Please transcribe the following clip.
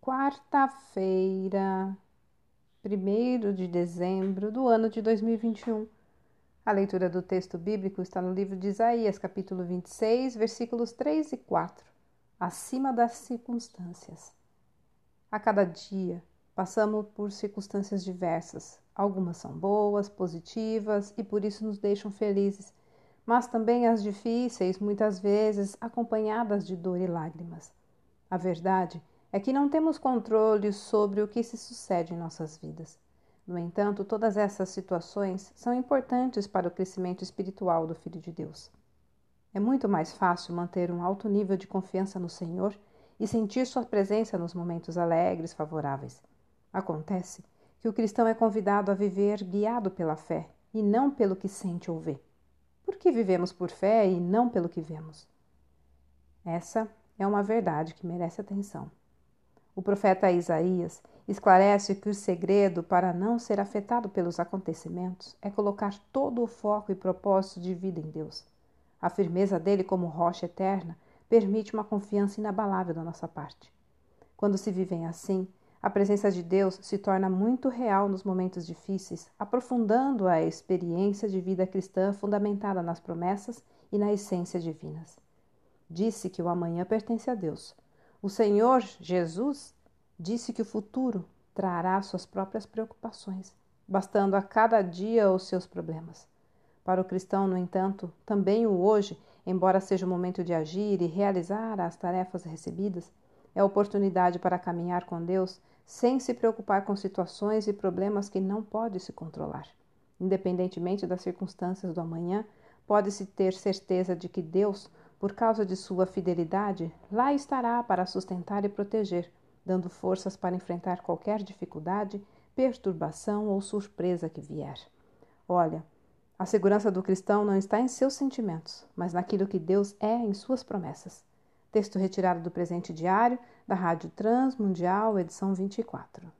quarta-feira, 1 de dezembro do ano de 2021. A leitura do texto bíblico está no livro de Isaías, capítulo 26, versículos 3 e 4. Acima das circunstâncias. A cada dia passamos por circunstâncias diversas. Algumas são boas, positivas e por isso nos deixam felizes, mas também as difíceis, muitas vezes acompanhadas de dor e lágrimas. A verdade é que não temos controle sobre o que se sucede em nossas vidas. No entanto, todas essas situações são importantes para o crescimento espiritual do Filho de Deus. É muito mais fácil manter um alto nível de confiança no Senhor e sentir Sua presença nos momentos alegres, favoráveis. Acontece que o cristão é convidado a viver guiado pela fé e não pelo que sente ou vê. Por que vivemos por fé e não pelo que vemos? Essa é uma verdade que merece atenção. O profeta Isaías esclarece que o segredo para não ser afetado pelos acontecimentos é colocar todo o foco e propósito de vida em Deus. A firmeza dele como rocha eterna permite uma confiança inabalável da nossa parte. Quando se vivem assim, a presença de Deus se torna muito real nos momentos difíceis, aprofundando a experiência de vida cristã fundamentada nas promessas e na essência divinas. Disse que o amanhã pertence a Deus. O Senhor Jesus disse que o futuro trará suas próprias preocupações, bastando a cada dia os seus problemas. Para o cristão, no entanto, também o hoje, embora seja o momento de agir e realizar as tarefas recebidas, é oportunidade para caminhar com Deus sem se preocupar com situações e problemas que não pode se controlar. Independentemente das circunstâncias do amanhã, pode-se ter certeza de que Deus por causa de sua fidelidade, lá estará para sustentar e proteger, dando forças para enfrentar qualquer dificuldade, perturbação ou surpresa que vier. Olha, a segurança do cristão não está em seus sentimentos, mas naquilo que Deus é em suas promessas. Texto retirado do presente diário da Rádio Transmundial, edição 24.